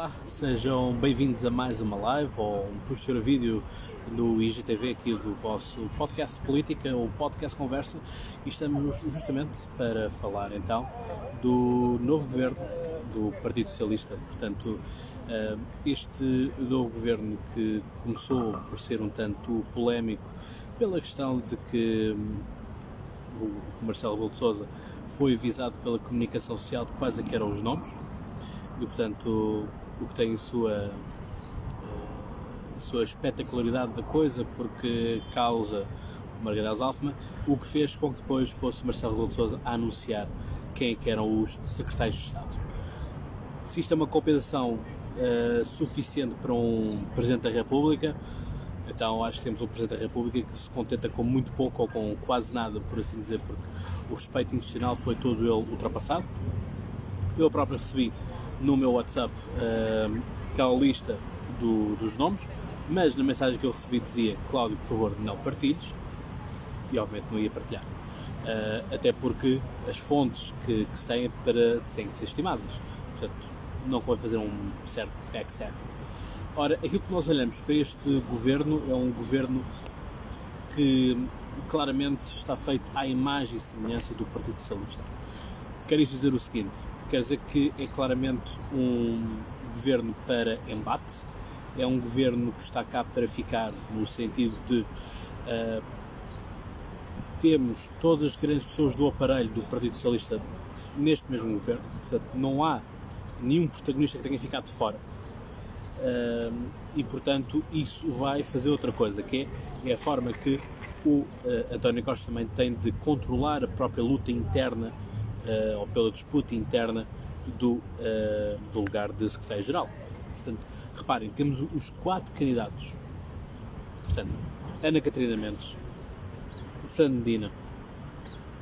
Olá, sejam bem-vindos a mais uma live ou um posterior vídeo no IGTV aqui do vosso podcast Política, ou podcast Conversa, e estamos justamente para falar então do novo governo do Partido Socialista. Portanto, eh, este novo governo que começou por ser um tanto polémico pela questão de que hum, o Marcelo Rebelo de Sousa foi avisado pela comunicação social de quais é que eram os nomes e portanto o que tem sua, a sua espetacularidade da coisa, porque causa o Margarida Alfman, o que fez com que depois fosse Marcelo Rebelo de Sousa a anunciar quem é que eram os secretários de Estado. Se isto é uma compensação uh, suficiente para um Presidente da República, então acho que temos um Presidente da República que se contenta com muito pouco ou com quase nada, por assim dizer, porque o respeito institucional foi todo ele ultrapassado. Eu próprio recebi no meu WhatsApp uh, aquela lista do, dos nomes, mas na mensagem que eu recebi dizia Cláudio, por favor, não partilhes, e obviamente não ia partilhar. Uh, até porque as fontes que, que se têm para, têm que ser estimadas. Portanto, não convém fazer um certo backstab. Ora, aquilo que nós olhamos para este governo é um governo que claramente está feito à imagem e semelhança do Partido Socialista. Quer isto dizer o seguinte: quer dizer que é claramente um governo para embate, é um governo que está cá para ficar, no sentido de uh, temos todas as grandes pessoas do aparelho do Partido Socialista neste mesmo governo, portanto não há nenhum protagonista que tenha ficado de fora. Uh, e portanto isso vai fazer outra coisa, que é, é a forma que o uh, António Costa também tem de controlar a própria luta interna ou pela disputa interna do, uh, do lugar de secretário-geral. Portanto, reparem, temos os quatro candidatos. Portanto, Ana Catarina Mendes, Medina,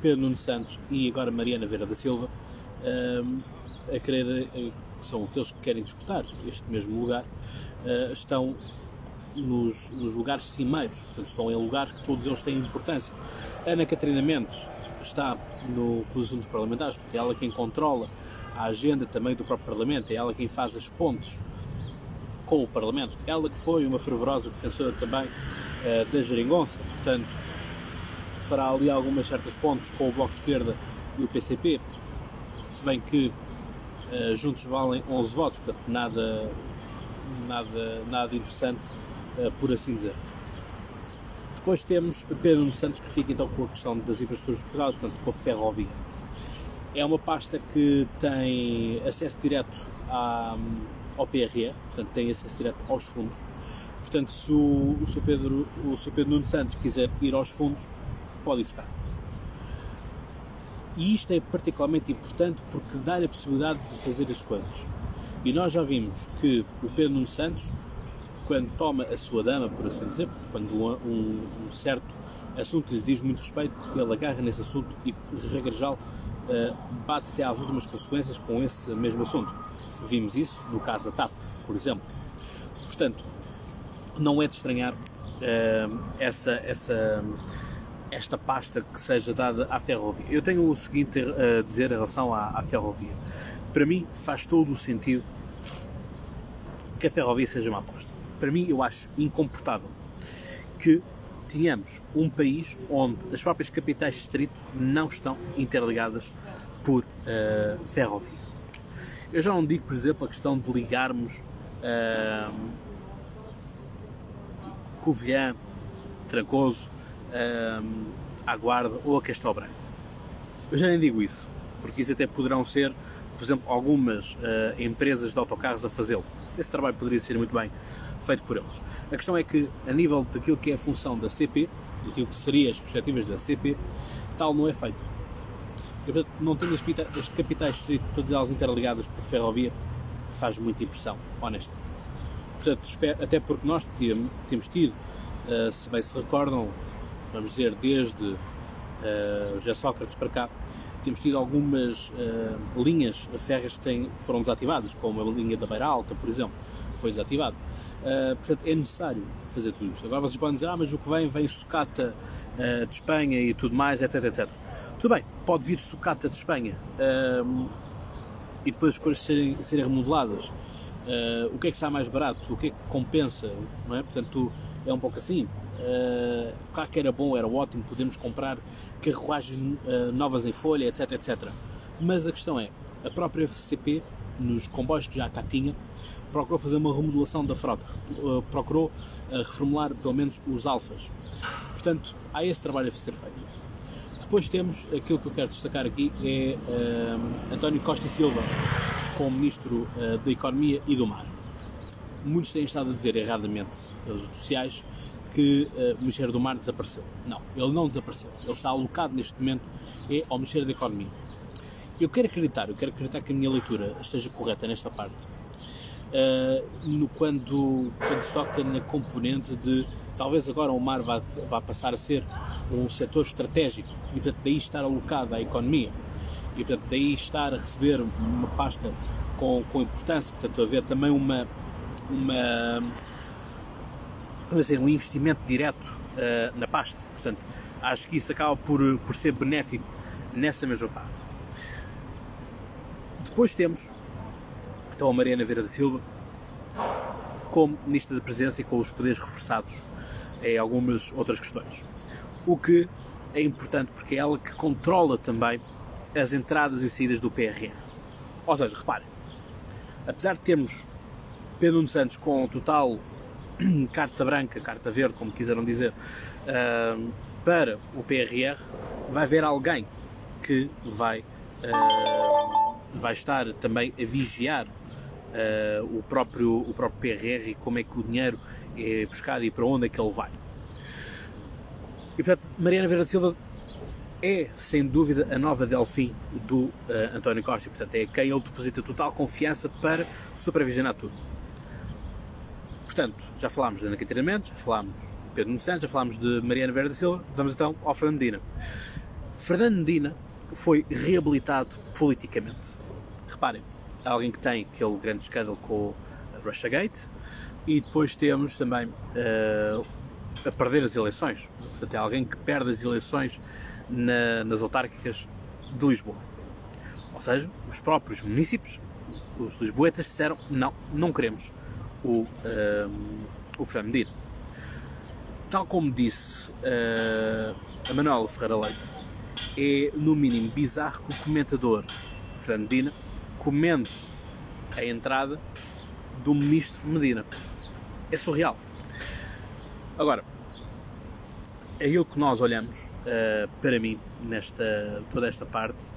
Pedro Nuno Santos e agora Mariana Vera da Silva, uh, a querer, que são aqueles que querem disputar este mesmo lugar, estão nos, nos, lugares cimeiros, portanto estão em lugares que todos eles têm importância. Ana Catarina Mendes está no, nos assuntos parlamentares, é ela quem controla a agenda também do próprio Parlamento, é ela quem faz as pontes com o Parlamento, ela que foi uma fervorosa defensora também uh, da geringonça, portanto fará ali algumas certas pontes com o Bloco de Esquerda e o PCP, se bem que uh, juntos valem 11 votos, portanto nada, nada, nada interessante, uh, por assim dizer. Depois temos Pedro Nuno Santos, que fica então com a questão das infraestruturas de Portugal, portanto com a ferrovia. É uma pasta que tem acesso direto à, ao PRR, portanto tem acesso direto aos fundos. Portanto, se o, o Sr. Pedro. Pedro Nuno Santos quiser ir aos fundos, pode ir buscar. E isto é particularmente importante porque dá-lhe a possibilidade de fazer as coisas. E nós já vimos que o Pedro Nuno Santos quando toma a sua dama, por assim dizer, quando um, um certo assunto lhe diz muito respeito, ele agarra nesse assunto e, regra geral, uh, bate até às últimas consequências com esse mesmo assunto. Vimos isso no caso da TAP, por exemplo. Portanto, não é de estranhar uh, essa, essa, esta pasta que seja dada à ferrovia. Eu tenho o seguinte a dizer em relação à, à ferrovia. Para mim, faz todo o sentido que a ferrovia seja uma aposta para mim, eu acho incomportável que tenhamos um país onde as próprias capitais de distrito não estão interligadas por uh, ferrovia. Eu já não digo, por exemplo, a questão de ligarmos uh, Covilhã, Trancoso, uh, ou a Castelo Branco. Eu já nem digo isso, porque isso até poderão ser, por exemplo, algumas uh, empresas de autocarros a fazê-lo. Esse trabalho poderia ser muito bem feito por eles. A questão é que, a nível daquilo que é a função da CP, daquilo que seriam as perspectivas da CP, tal não é feito. E, portanto, não tendo as, as capitais todas elas interligadas por ferrovia, faz muita impressão, honestamente. Portanto, até porque nós temos tido, uh, se bem se recordam, vamos dizer, desde uh, José Sócrates para cá, temos tido algumas uh, linhas férreas que têm, foram desativadas, como a linha da Beira Alta, por exemplo, foi desativado. Uh, portanto, é necessário fazer tudo isto. Agora vocês podem dizer, ah, mas o que vem, vem sucata uh, de Espanha e tudo mais, etc, etc. Tudo bem, pode vir sucata de Espanha e depois as coisas serem, serem remodeladas o que é que sai mais barato? O que é que compensa? É? Portanto, é um pouco assim. Claro que era bom, era ótimo, podemos comprar carruagens uh, novas em folha, etc, etc. Mas a questão é, a própria FCP, nos comboios que já cá tinha, procurou fazer uma remodelação da frota, uh, procurou reformular pelo menos os alfas. Portanto, há esse trabalho a ser feito. Depois temos aquilo que eu quero destacar aqui é António Costa e Silva como Ministro da Economia e do Mar. Muitos têm estado a dizer erradamente pelas redes sociais que uh, o Ministério do Mar desapareceu. Não, ele não desapareceu. Ele está alocado neste momento é ao Ministério da Economia. Eu quero acreditar, eu quero acreditar que a minha leitura esteja correta nesta parte. Uh, no, quando, quando se toca na componente de talvez agora o mar vá, vá passar a ser um setor estratégico e portanto daí estar alocado à economia e portanto daí estar a receber uma pasta com, com importância, portanto haver também uma, uma vamos um investimento direto uh, na pasta. Portanto, acho que isso acaba por, por ser benéfico nessa mesma parte. Depois temos então a Mariana Vera da Silva como Ministra da Presença e com os poderes reforçados em algumas outras questões. O que é importante porque é ela que controla também as entradas e saídas do PRR. Ou seja, reparem, apesar de termos Pedro Santos com total carta branca, carta verde, como quiseram dizer, uh, para o PRR, vai haver alguém que vai, uh, vai estar também a vigiar uh, o, próprio, o próprio PRR e como é que o dinheiro é buscado e para onde é que ele vai. E portanto, Mariana Vera Silva é, sem dúvida, a nova Delfim do uh, António Costa. Portanto, é quem ele deposita total confiança para supervisionar tudo. Portanto, já falámos de Ana Catarina Mendes, já falámos de Pedro Nuno Santos, já falámos de Mariana Vera da Silva, vamos então ao Fernando Medina. Fernando Medina foi reabilitado politicamente. Reparem, é alguém que tem aquele grande escândalo com a Russiagate e depois temos também uh, a perder as eleições. Portanto, é alguém que perde as eleições na, nas autárquicas de Lisboa. Ou seja, os próprios municípios, os lisboetas, disseram não, não queremos o, uh, o Fernando Medina. Tal como disse uh, a Manuela Ferreira Leite, é no mínimo bizarro que o comentador Fernando Medina comente a entrada do ministro Medina. É surreal. Agora, é aquilo que nós olhamos, uh, para mim, nesta toda esta parte,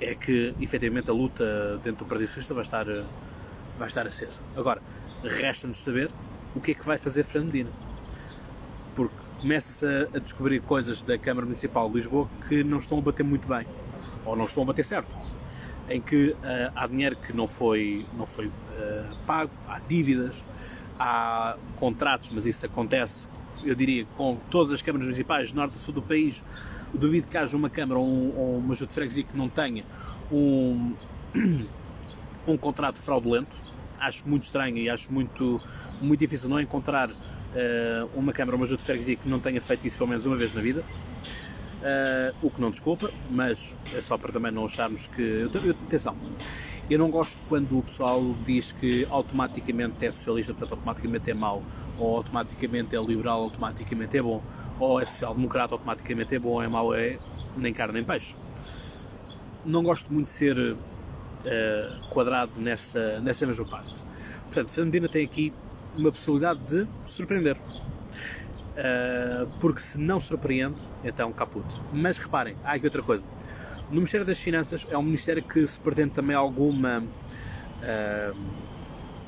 é que efetivamente a luta dentro do Partido Socialista vai estar, vai estar acesa. Agora, resta-nos saber o que é que vai fazer Fernando Medina. Porque começa-se a, descobrir coisas da Câmara Municipal de Lisboa que não estão a bater muito bem, ou não estão a bater certo. Em que uh, há dinheiro que não foi, não foi uh, pago, há dívidas, há contratos, mas isso acontece, eu diria, com todas as câmaras municipais, norte e sul do país. Duvido que haja uma câmara ou, ou uma junta de freguesia que não tenha um, um contrato fraudulento acho muito estranho e acho muito, muito difícil não encontrar uh, uma Câmara uma Junta de Freguesia que não tenha feito isso pelo menos uma vez na vida. Uh, o que não desculpa, mas é só para também não acharmos que. Eu, atenção, eu não gosto quando o pessoal diz que automaticamente é socialista, portanto automaticamente é mau, ou automaticamente é liberal, automaticamente é bom, ou é social-democrata, automaticamente é bom, é mau, é nem carne nem peixe. Não gosto muito de ser uh, quadrado nessa, nessa mesma parte. Portanto, Fernandina tem aqui uma possibilidade de surpreender. Uh, porque se não surpreende, então caput. Mas reparem, há aqui outra coisa. No Ministério das Finanças é um ministério que se pretende também alguma uh,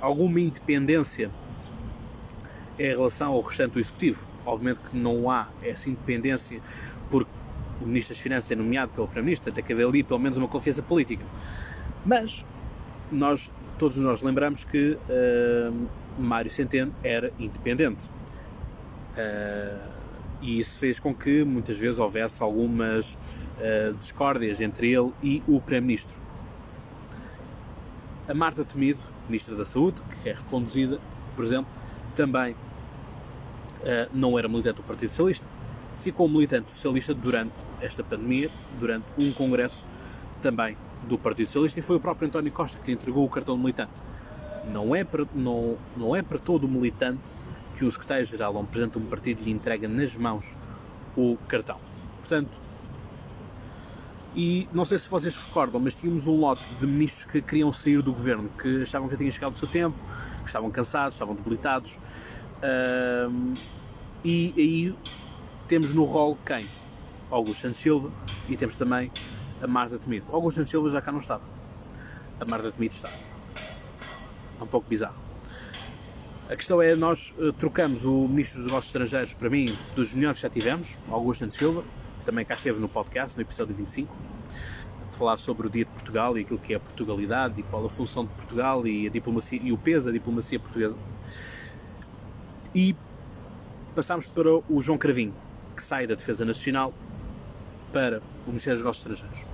alguma independência em relação ao restante do Executivo. Obviamente que não há essa independência porque o Ministro das Finanças é nomeado pelo Primeiro-Ministro, tem que haver ali pelo menos uma confiança política. Mas nós, todos nós lembramos que uh, Mário Centeno era independente. Uh, e isso fez com que muitas vezes houvesse algumas uh, discórdias entre ele e o Primeiro-Ministro. A Marta Temido, Ministra da Saúde, que é reconduzida, por exemplo, também uh, não era militante do Partido Socialista. Ficou militante socialista durante esta pandemia, durante um congresso também do Partido Socialista e foi o próprio António Costa que lhe entregou o cartão de militante. Não é para, não, não é para todo militante que o secretário-geral ou um presidente de um partido lhe entrega nas mãos o cartão. Portanto, e não sei se vocês recordam, mas tínhamos um lote de ministros que queriam sair do governo, que achavam que tinha chegado o seu tempo, estavam cansados, estavam debilitados. e aí temos no rol quem? Augusto Santos Silva e temos também a Marta Temido. Augusto Santos Silva já cá não estava. A Marta Temido está. É um pouco bizarro. A questão é, nós uh, trocamos o Ministro dos Negócios Estrangeiros, para mim, dos melhores que já tivemos, Augusto Santos Silva, também cá esteve no podcast, no episódio 25, a falar sobre o Dia de Portugal e aquilo que é a Portugalidade e qual a função de Portugal e, a diplomacia, e o peso da diplomacia portuguesa. E passámos para o João Cravinho, que sai da Defesa Nacional para o Ministério dos Negócios Estrangeiros.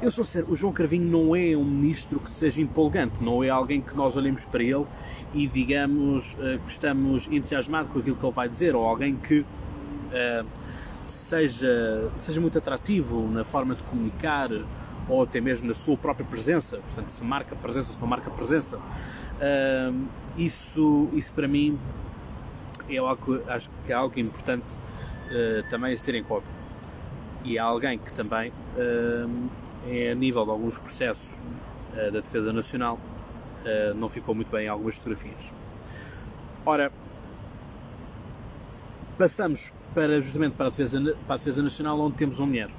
Eu sou sério, o João Carvinho não é um ministro que seja empolgante, não é alguém que nós olhemos para ele e digamos uh, que estamos entusiasmados com aquilo que ele vai dizer, ou alguém que uh, seja, seja muito atrativo na forma de comunicar ou até mesmo na sua própria presença, portanto, se marca presença, se não marca presença. Uh, isso, isso para mim é algo, acho que é algo importante também a se ter em conta. E é alguém que também é a nível de alguns processos uh, da Defesa Nacional, uh, não ficou muito bem em algumas fotografias. Ora, passamos para, justamente para a, Defesa, para a Defesa Nacional, onde temos uma mulher.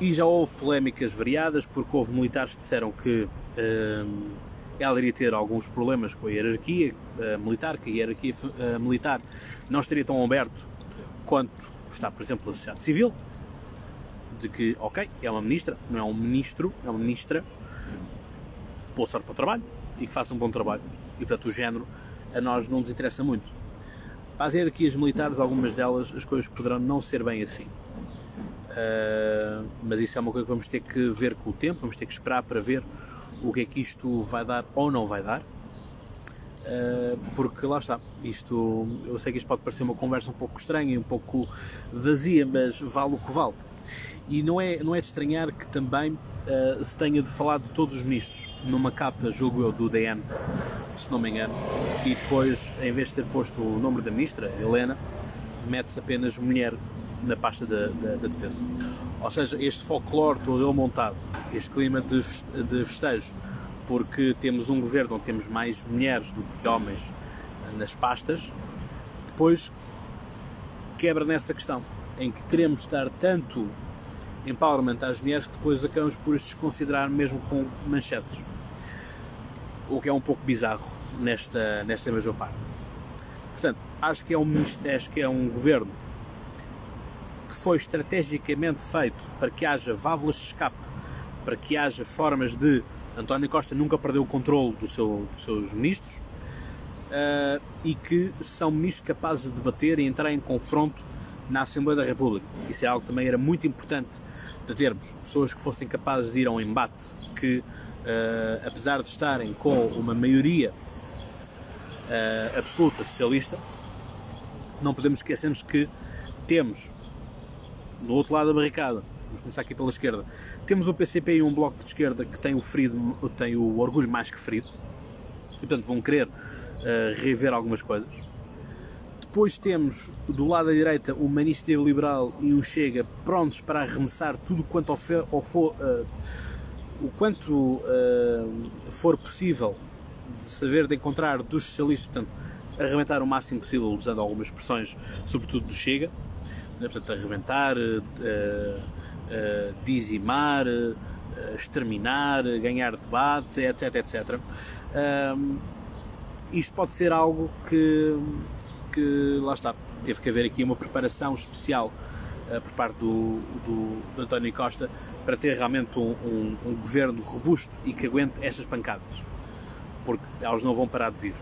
E já houve polémicas variadas, porque houve militares que disseram que uh, ela iria ter alguns problemas com a hierarquia militar, que a hierarquia militar não estaria tão aberto quanto está, por exemplo, a sociedade civil, de que, ok, é uma ministra, não é um ministro, é uma ministra, boa sorte para o trabalho e que faça um bom trabalho. E, portanto, o género a nós não nos interessa muito. Para as hierarquias militares, algumas delas, as coisas poderão não ser bem assim. Uh, mas isso é uma coisa que vamos ter que ver com o tempo, vamos ter que esperar para ver o que é que isto vai dar ou não vai dar. Uh, porque lá está, isto, eu sei que isto pode parecer uma conversa um pouco estranha e um pouco vazia, mas vale o que vale. E não é, não é de estranhar que também uh, se tenha de falar de todos os ministros numa capa, julgo eu, do DN, se não me engano, e depois, em vez de ter posto o nome da ministra, Helena, mete-se apenas mulher na pasta da, da, da, defesa. Ou seja, este folclore todo ele montado, este clima de, de festejo, porque temos um governo onde temos mais mulheres do que homens nas pastas, depois quebra nessa questão, em que queremos estar tanto empowerment às mulheres que depois acabamos por as desconsiderar mesmo com manchetes. O que é um pouco bizarro nesta, nesta mesma parte. Portanto, acho que, é um, acho que é um governo que foi estrategicamente feito para que haja válvulas de escape, para que haja formas de. António Costa nunca perdeu o controle do seu, dos seus ministros uh, e que são ministros capazes de debater e entrar em confronto na Assembleia da República. Isso é algo que também era muito importante de termos. Pessoas que fossem capazes de ir a um embate, que uh, apesar de estarem com uma maioria uh, absoluta socialista, não podemos esquecermos que temos no outro lado da barricada, vamos começar aqui pela esquerda, temos o PCP e um bloco de esquerda que tem o ferido, tem o orgulho mais que ferido, e portanto vão querer uh, rever algumas coisas. Depois temos do lado da direita uma iniciativa liberal e um Chega prontos para arremessar tudo quanto uh, o quanto uh, for possível de saber de encontrar dos socialistas, portanto, arrebentar o máximo possível usando algumas expressões, sobretudo do Chega, né? portanto, arrebentar, uh, dizimar, exterminar, ganhar debate, etc, etc. isto pode ser algo que que lá está, teve que haver aqui uma preparação especial uh, por parte do, do, do, António Costa para ter realmente um, um, um, governo robusto e que aguente estas pancadas, porque elas não vão parar de vir.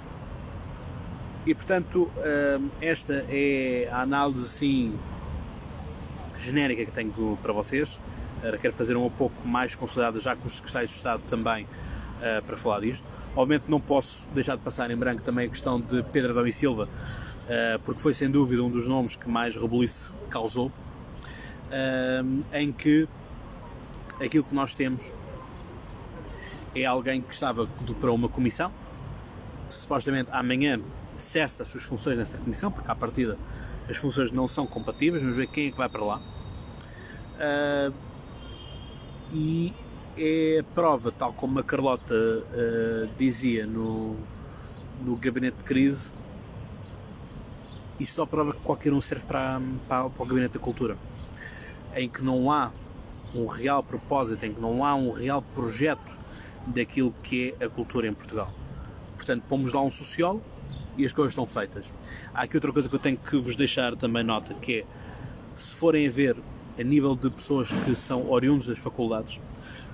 E portanto, uh, esta é a análise assim genérica que tenho para vocês. Uh, quero fazer um pouco mais consolidada já com os secretários de Estado também uh, para falar disto. Obviamente não posso deixar de passar em branco também a questão de Pedro Adão e Silva, eh, porque foi sem dúvida um dos nomes que mais rebuliço causou, eh, em que aquilo que nós temos é alguém que estava para uma comissão, supostamente amanhã cessa as suas funções nessa comissão, porque à partida as funções não são compatíveis, vamos ver quem é que vai para lá. Uh, e é a prova, tal como a Carlota dizia no, no gabinete de crise, isto só prova que qualquer um serve para, para, para o gabinete da cultura, em que não há um real propósito, em que não há um real projeto daquilo que é a cultura em Portugal. Portanto, pomos lá um sociólogo e as coisas estão feitas. Há aqui outra coisa que eu tenho que vos deixar também nota, que é, se forem a ver a nível de pessoas que são oriundos das faculdades,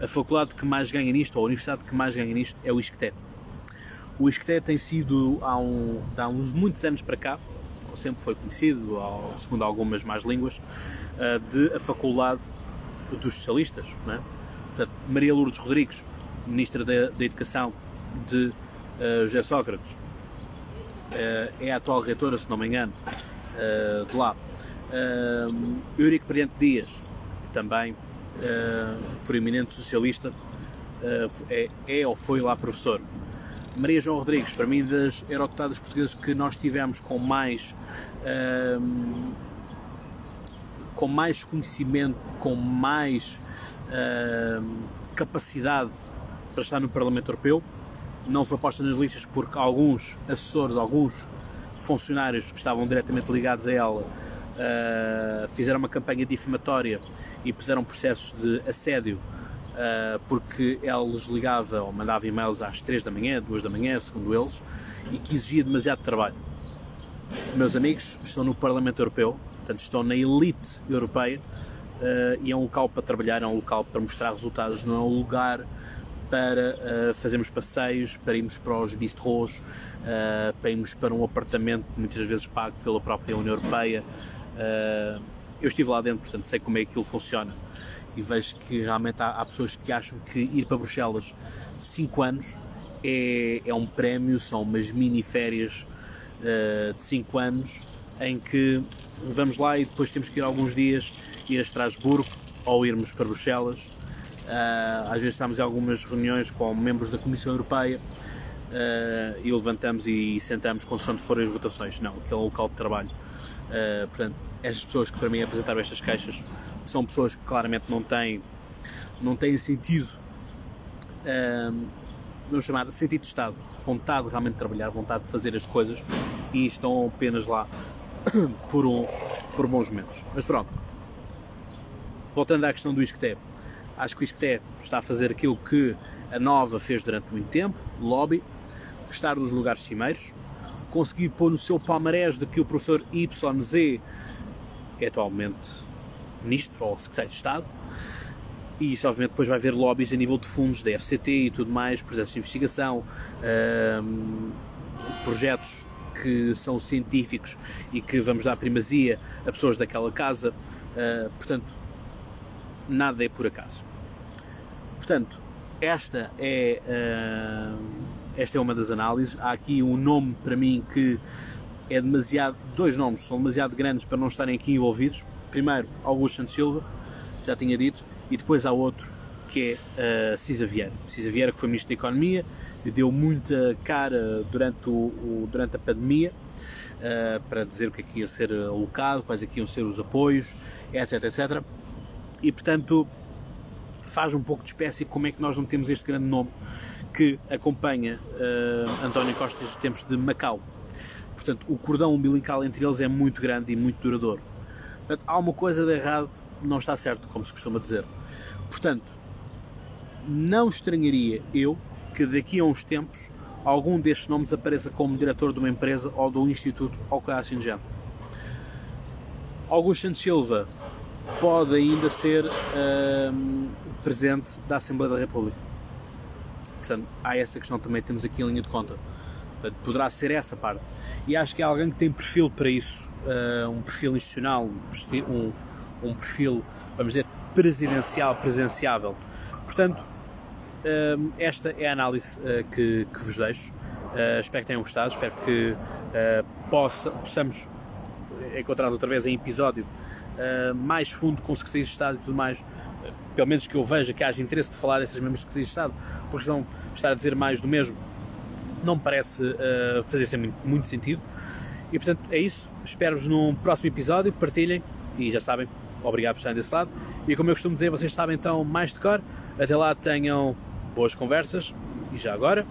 a faculdade que mais ganha nisto, ou a universidade que mais ganha nisto, é o ISCTE. O ISCTE tem sido, há, um, há uns muitos anos para cá, sempre foi conhecido, segundo algumas más línguas, eh, de a faculdade dos socialistas. É? Portanto, Maria Lourdes Rodrigues, Ministra da, da Educação de uh, José Sócrates, uh, é a atual reitora, se não me engano, uh, de lá. Uh, Eurico Brilhante Dias, também uh, proeminente socialista, é, é ou foi lá professor. Maria João Rodrigues, para mim, das eurodeputadas portuguesas que nós tivemos com mais com mais conhecimento, com mais capacidade para estar no Parlamento Europeu. Não foi posta nas listas porque alguns assessores, alguns funcionários que estavam diretamente ligados a ela uh, fizeram uma campanha difamatória e puseram processos de assédio porque ela lhes ligava ou mandava e-mails às 3 da manhã, 2 da manhã, segundo eles, e que exigia demasiado trabalho. Meus amigos estão no Parlamento Europeu, portanto estão na elite europeia uh, e é um local para trabalhar, é um local para mostrar resultados, não é um lugar para uh, fazermos passeios, para irmos para os bistrôs, uh, para irmos para um apartamento muitas vezes pago pela própria União Europeia. Uh, eu estive lá dentro, portanto sei como é que aquilo funciona e vejo que realmente há, há pessoas que acham que ir para Bruxelas 5 anos é, é, um prémio, são umas mini férias de 5 anos em que vamos lá e depois temos que ir alguns dias ir a Estrasburgo ou irmos para Bruxelas Uh, às vezes estamos em algumas reuniões com membros da Comissão Europeia uh, e levantamos e sentamos consoante forem as votações. Não, aquele é o local de trabalho. Uh, portanto, estas pessoas que para mim apresentaram estas queixas são pessoas que claramente não têm, não têm sentido, vamos chamar, sentido de Estado, vontade de realmente trabalhar, vontade de fazer as coisas e estão apenas lá por, um, por bons momentos. Mas pronto, voltando à questão do ISCTE, Acho que o ISCTE está a fazer aquilo que a Nova fez durante muito tempo, lobby, estar nos lugares cimeiros, conseguir pôr no seu palmarés de que o professor YZ é atualmente ministro ou secretário de Estado, e isso obviamente depois vai haver lobbies a nível de fundos da FCT e tudo mais, projetos de investigação, hum, projetos que são científicos e que vamos dar primazia a pessoas daquela casa, uh, portanto nada é por acaso. Portanto, esta é, uh, esta é uma das análises. Há aqui um nome para mim que é demasiado. Dois nomes são demasiado grandes para não estarem aqui envolvidos. Primeiro, Augusto Santos Silva, já tinha dito, e depois há outro que é uh, Cisa Vieira. Cisa Vieira, que foi Ministro da Economia, deu muita cara durante, o, o durante a pandemia. Uh, para dizer o que é que ia ser alocado, quais é iam ser os apoios, etc, etc e portanto faz um pouco de espécie como é que nós não temos este grande nome que acompanha uh, António Costa nos tempos de Macau. Portanto, o cordão umbilical entre eles é muito grande e muito duradouro. Portanto, há uma coisa de errado, não está certo, como se costuma dizer. Portanto, não estranharia eu que daqui a uns tempos algum destes nomes apareça como diretor de uma empresa ou de um instituto ou coisa assim de género. Augusto Santos Silva pode ainda ser um, presidente da Assembleia da República. Portanto, há essa questão também, temos aqui em linha de conta. Portanto, poderá ser essa parte. E acho que é alguém que tem perfil para isso, uh, um perfil institucional, um, um perfil, vamos dizer, presidencial, presenciável. Portanto, um, esta é a análise uh, que, que, vos deixo. Uh, espero que tenham gostado, espero que possa, possamos encontrar outra vez em episódio uh, mais fundo com secretarias de Estado e tudo mais, pelo menos que eu veja que haja interesse de falar dessas mesmas secretarias de Estado, porque senão estar a dizer mais do mesmo não me parece uh, fazer muito, muito sentido. E portanto é isso. Espero-vos num próximo episódio. Partilhem e já sabem, obrigado por estarem desse lado. E como eu costumo dizer, vocês sabem então mais de cor. Até lá tenham boas conversas e já agora,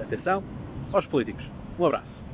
atenção aos políticos. Um abraço.